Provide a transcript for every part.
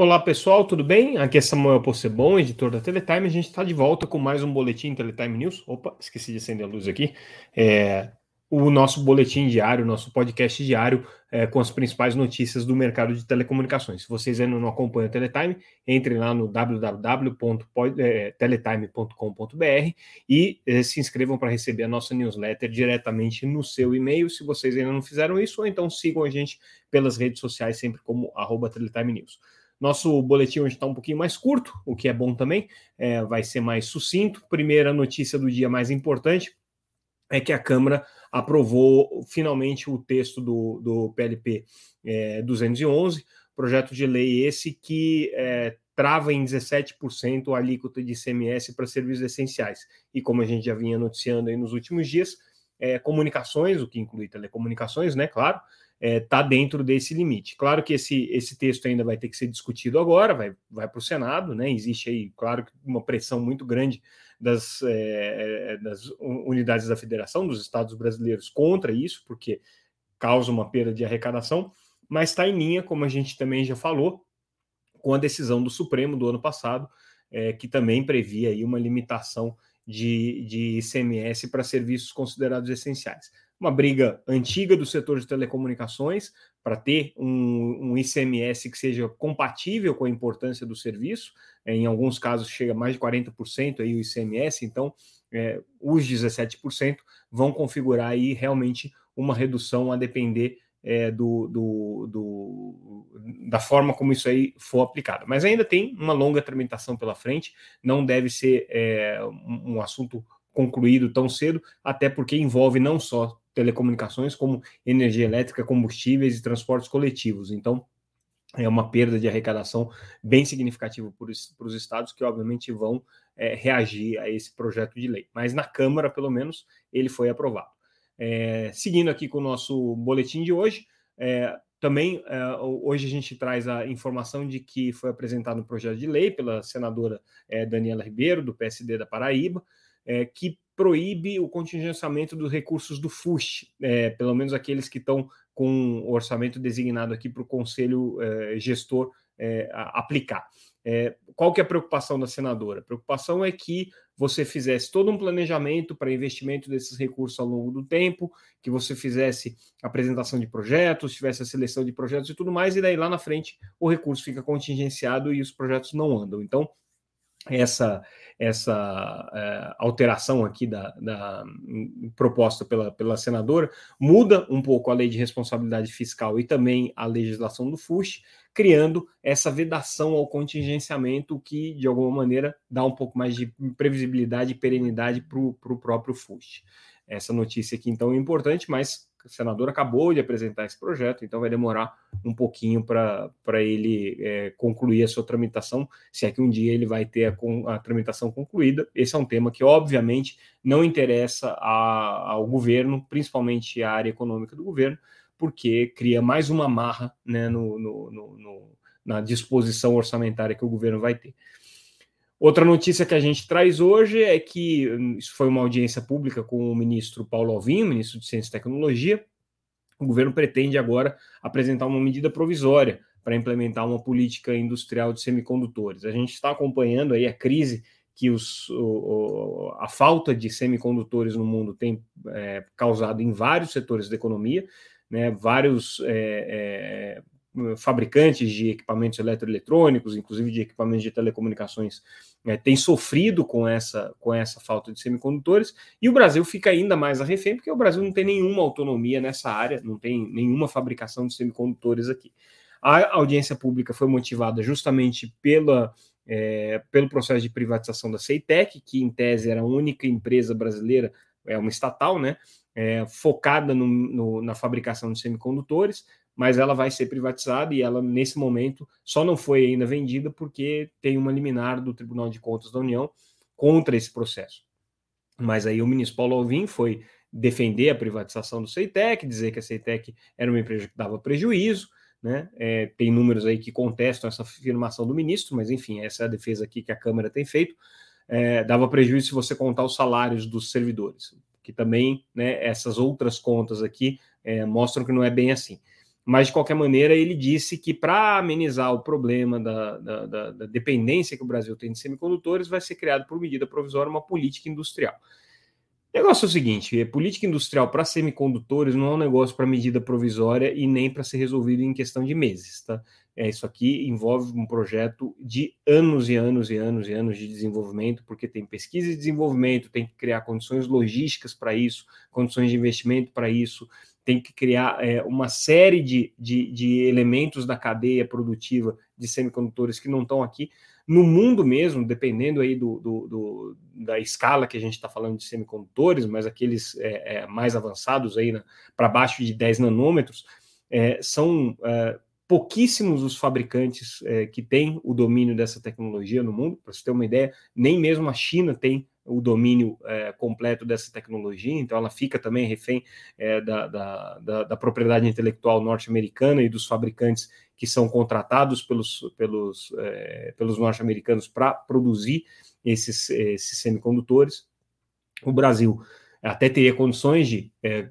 Olá pessoal, tudo bem? Aqui é Samuel Possebon, editor da Teletime. A gente está de volta com mais um boletim Teletime News. Opa, esqueci de acender a luz aqui. É, o nosso boletim diário, nosso podcast diário é, com as principais notícias do mercado de telecomunicações. Se vocês ainda não acompanham a Teletime, entrem lá no www.teletime.com.br e é, se inscrevam para receber a nossa newsletter diretamente no seu e-mail, se vocês ainda não fizeram isso, ou então sigam a gente pelas redes sociais, sempre como arroba Teletime News. Nosso boletim hoje está um pouquinho mais curto, o que é bom também, é, vai ser mais sucinto. Primeira notícia do dia mais importante é que a Câmara aprovou finalmente o texto do, do PLP é, 211, projeto de lei esse que é, trava em 17% a alíquota de ICMS para serviços essenciais. E como a gente já vinha noticiando aí nos últimos dias, é, comunicações, o que inclui telecomunicações, né, claro, está é, tá dentro desse limite. Claro que esse, esse texto ainda vai ter que ser discutido agora, vai, vai para o Senado, né? Existe aí, claro, uma pressão muito grande das, é, é, das unidades da federação, dos estados brasileiros contra isso, porque causa uma perda de arrecadação, mas está em linha, como a gente também já falou, com a decisão do Supremo do ano passado, é, que também previa aí uma limitação de, de ICMS para serviços considerados essenciais uma briga antiga do setor de telecomunicações para ter um, um, ICMS que seja compatível com a importância do serviço. É, em alguns casos chega mais de 40% aí o ICMS, então é, os 17% vão configurar aí realmente uma redução a depender é, do, do, do, da forma como isso aí for aplicado. Mas ainda tem uma longa tramitação pela frente, não deve ser é, um assunto concluído tão cedo, até porque envolve não só telecomunicações, como energia elétrica, combustíveis e transportes coletivos. Então, é uma perda de arrecadação bem significativa para os estados que, obviamente, vão é, reagir a esse projeto de lei. Mas na Câmara, pelo menos, ele foi aprovado. É, seguindo aqui com o nosso boletim de hoje, é, também é, hoje a gente traz a informação de que foi apresentado um projeto de lei pela senadora é, Daniela Ribeiro, do PSD da Paraíba, é, que proíbe o contingenciamento dos recursos do FUST, é, pelo menos aqueles que estão com o orçamento designado aqui para o conselho é, gestor é, aplicar. É, qual que é a preocupação da senadora? A preocupação é que você fizesse todo um planejamento para investimento desses recursos ao longo do tempo, que você fizesse apresentação de projetos, tivesse a seleção de projetos e tudo mais, e daí lá na frente o recurso fica contingenciado e os projetos não andam. Então, essa essa é, alteração aqui da, da, proposta pela, pela senadora muda um pouco a lei de responsabilidade fiscal e também a legislação do FUSH, criando essa vedação ao contingenciamento que, de alguma maneira, dá um pouco mais de previsibilidade e perenidade para o próprio FUSH. Essa notícia aqui, então, é importante, mas senador acabou de apresentar esse projeto, então vai demorar um pouquinho para ele é, concluir a sua tramitação, se é que um dia ele vai ter a, a tramitação concluída. Esse é um tema que, obviamente, não interessa a, ao governo, principalmente a área econômica do governo, porque cria mais uma marra né, no, no, no, na disposição orçamentária que o governo vai ter. Outra notícia que a gente traz hoje é que hum, isso foi uma audiência pública com o ministro Paulo Alvim, ministro de Ciência e Tecnologia. O governo pretende agora apresentar uma medida provisória para implementar uma política industrial de semicondutores. A gente está acompanhando aí a crise que os, o, a falta de semicondutores no mundo tem é, causado em vários setores da economia, né, vários é, é, fabricantes de equipamentos eletroeletrônicos, inclusive de equipamentos de telecomunicações, é, têm sofrido com essa, com essa falta de semicondutores, e o Brasil fica ainda mais a refém, porque o Brasil não tem nenhuma autonomia nessa área, não tem nenhuma fabricação de semicondutores aqui. A audiência pública foi motivada justamente pela, é, pelo processo de privatização da Ceitec, que em tese era a única empresa brasileira, é uma estatal, né, é, focada no, no, na fabricação de semicondutores, mas ela vai ser privatizada e ela, nesse momento, só não foi ainda vendida porque tem uma liminar do Tribunal de Contas da União contra esse processo. Mas aí o ministro Paulo Alvim foi defender a privatização do Ceitec, dizer que a Ceitec era uma empresa que dava prejuízo, né? É, tem números aí que contestam essa afirmação do ministro, mas enfim, essa é a defesa aqui que a Câmara tem feito. É, dava prejuízo se você contar os salários dos servidores, que também, né, essas outras contas aqui é, mostram que não é bem assim. Mas de qualquer maneira ele disse que para amenizar o problema da, da, da, da, dependência que o Brasil tem de semicondutores, vai ser criado por medida provisória uma política industrial. O negócio é o seguinte: política industrial para semicondutores não é um negócio para medida provisória e nem para ser resolvido em questão de meses, tá? É, isso aqui envolve um projeto de anos e anos e anos e anos de desenvolvimento, porque tem pesquisa e desenvolvimento, tem que criar condições logísticas para isso, condições de investimento para isso, tem que criar é, uma série de, de, de, elementos da cadeia produtiva de semicondutores que não estão aqui. No mundo mesmo, dependendo aí do, do, do da escala que a gente está falando de semicondutores, mas aqueles é, é, mais avançados aí para baixo de 10 nanômetros, é, são é, pouquíssimos os fabricantes é, que têm o domínio dessa tecnologia no mundo. Para você ter uma ideia, nem mesmo a China tem o domínio é, completo dessa tecnologia, então ela fica também refém é, da, da, da, da, propriedade intelectual norte-americana e dos fabricantes que são contratados pelos, pelos, é, pelos norte-americanos para produzir esses, esses semicondutores. O Brasil até teria condições de é,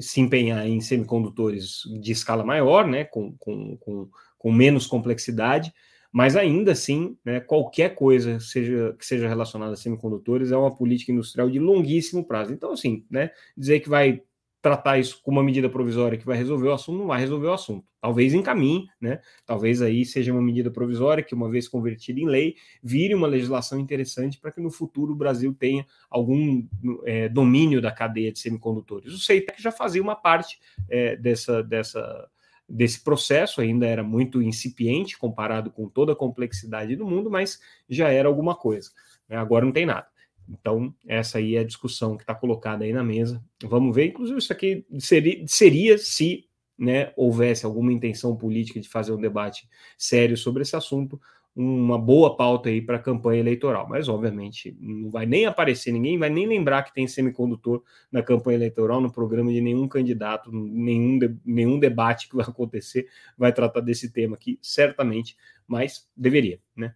se empenhar em semicondutores de escala maior, né, com, com, com, com menos complexidade, mas ainda assim, né, qualquer coisa seja, que seja relacionada a semicondutores é uma política industrial de longuíssimo prazo. Então, assim, né, dizer que vai tratar isso com uma medida provisória que vai resolver o assunto, não vai resolver o assunto. Talvez encaminhe, né? Talvez aí seja uma medida provisória que, uma vez convertida em lei, vire uma legislação interessante para que no futuro o Brasil tenha algum é, domínio da cadeia de semicondutores. O CEITEC já fazia uma parte é, dessa, dessa, desse processo, ainda era muito incipiente comparado com toda a complexidade do mundo, mas já era alguma coisa. Né? Agora não tem nada. Então, essa aí é a discussão que está colocada aí na mesa. Vamos ver, inclusive, isso aqui seria, seria se né, houvesse alguma intenção política de fazer um debate sério sobre esse assunto, uma boa pauta aí para a campanha eleitoral, mas obviamente não vai nem aparecer ninguém, vai nem lembrar que tem semicondutor na campanha eleitoral, no programa de nenhum candidato, nenhum, de, nenhum debate que vai acontecer vai tratar desse tema aqui, certamente, mas deveria, né?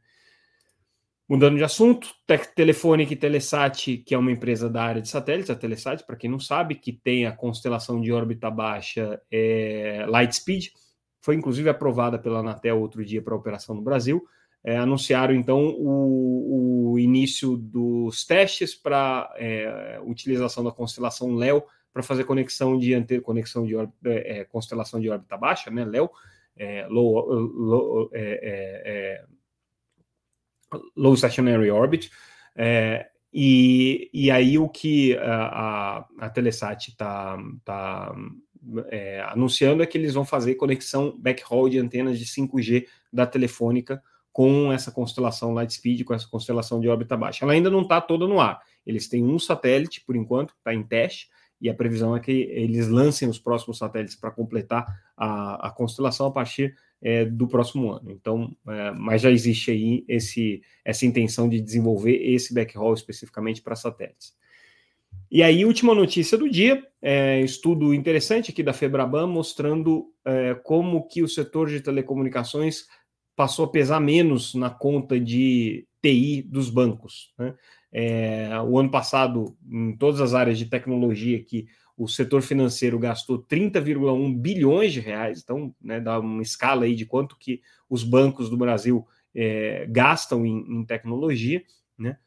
Mudando de assunto, Telefônica e Telesat, que é uma empresa da área de satélites, a Telesat, para quem não sabe, que tem a constelação de órbita baixa é, Lightspeed, foi inclusive aprovada pela Anatel outro dia para operação no Brasil é, anunciaram então o, o, início dos testes para é, utilização da constelação Léo para fazer conexão de conexão de é, é, constelação de órbita baixa, né? Léo, é, low, low, é, low, Stationary Orbit. e, e aí o que a, a, a Telesat está tá, anunciando é que eles vão fazer conexão backhaul de antenas de 5G da Telefônica com essa constelação Lightspeed, com essa constelação de órbita baixa. Ela ainda não está toda no ar. Eles têm um satélite, por enquanto, está em teste, e a previsão é que eles lancem os próximos satélites para completar a, a, constelação a partir é, do próximo ano. Então, é, mas já existe aí esse, essa intenção de desenvolver esse backhaul especificamente para satélites. E aí, última notícia do dia, é, estudo interessante aqui da Febraban mostrando é, como que o setor de telecomunicações passou a pesar menos na conta de TI dos bancos. Né? É, o ano passado, em todas as áreas de tecnologia que o setor financeiro gastou 30,1 bilhões de reais, então né, dá uma escala aí de quanto que os bancos do Brasil é, gastam em, em tecnologia, né?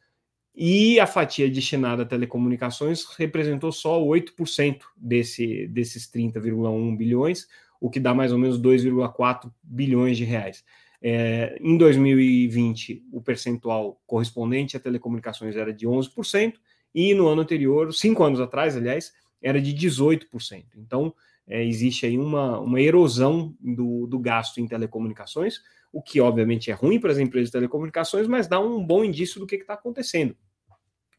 E a fatia destinada a telecomunicações representou só 8% desse, desses 30,1 bilhões, o que dá mais ou menos 2,4 bilhões de reais. É, em 2020, o percentual correspondente a telecomunicações era de 11%, e no ano anterior, cinco anos atrás, aliás, era de 18%. Então, é, existe aí uma, uma erosão do, do gasto em telecomunicações, o que obviamente é ruim para as empresas de telecomunicações, mas dá um bom indício do que está acontecendo.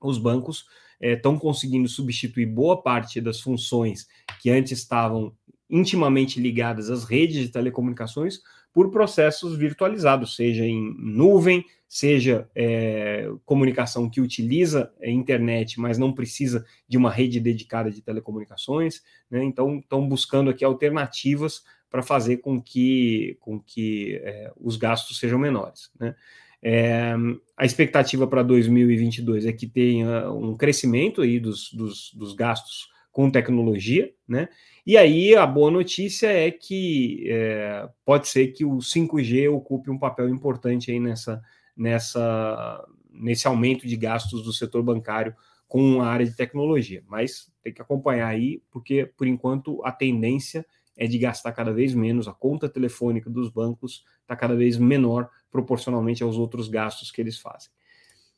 Os bancos estão é, conseguindo substituir boa parte das funções que antes estavam intimamente ligadas às redes de telecomunicações por processos virtualizados, seja em nuvem, seja é, comunicação que utiliza a internet, mas não precisa de uma rede dedicada de telecomunicações. Né? Então, estão buscando aqui alternativas para fazer com que, com que é, os gastos sejam menores. Né? É, a expectativa para 2022 é que tenha um crescimento aí dos, dos, dos gastos com tecnologia, né? E aí a boa notícia é que é, pode ser que o 5G ocupe um papel importante aí nessa, nessa, nesse aumento de gastos do setor bancário com a área de tecnologia. Mas tem que acompanhar aí, porque por enquanto a tendência é de gastar cada vez menos, a conta telefônica dos bancos está cada vez menor proporcionalmente aos outros gastos que eles fazem.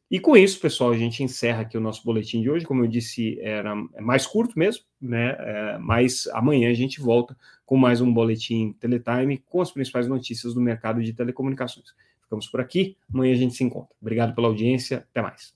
E com isso, pessoal, a gente encerra aqui o nosso boletim de hoje. Como eu disse, era mais curto mesmo, né? É, mas amanhã a gente volta com mais um boletim Teletime com as principais notícias do mercado de telecomunicações. Ficamos por aqui. Amanhã a gente se encontra. Obrigado pela audiência. Até mais.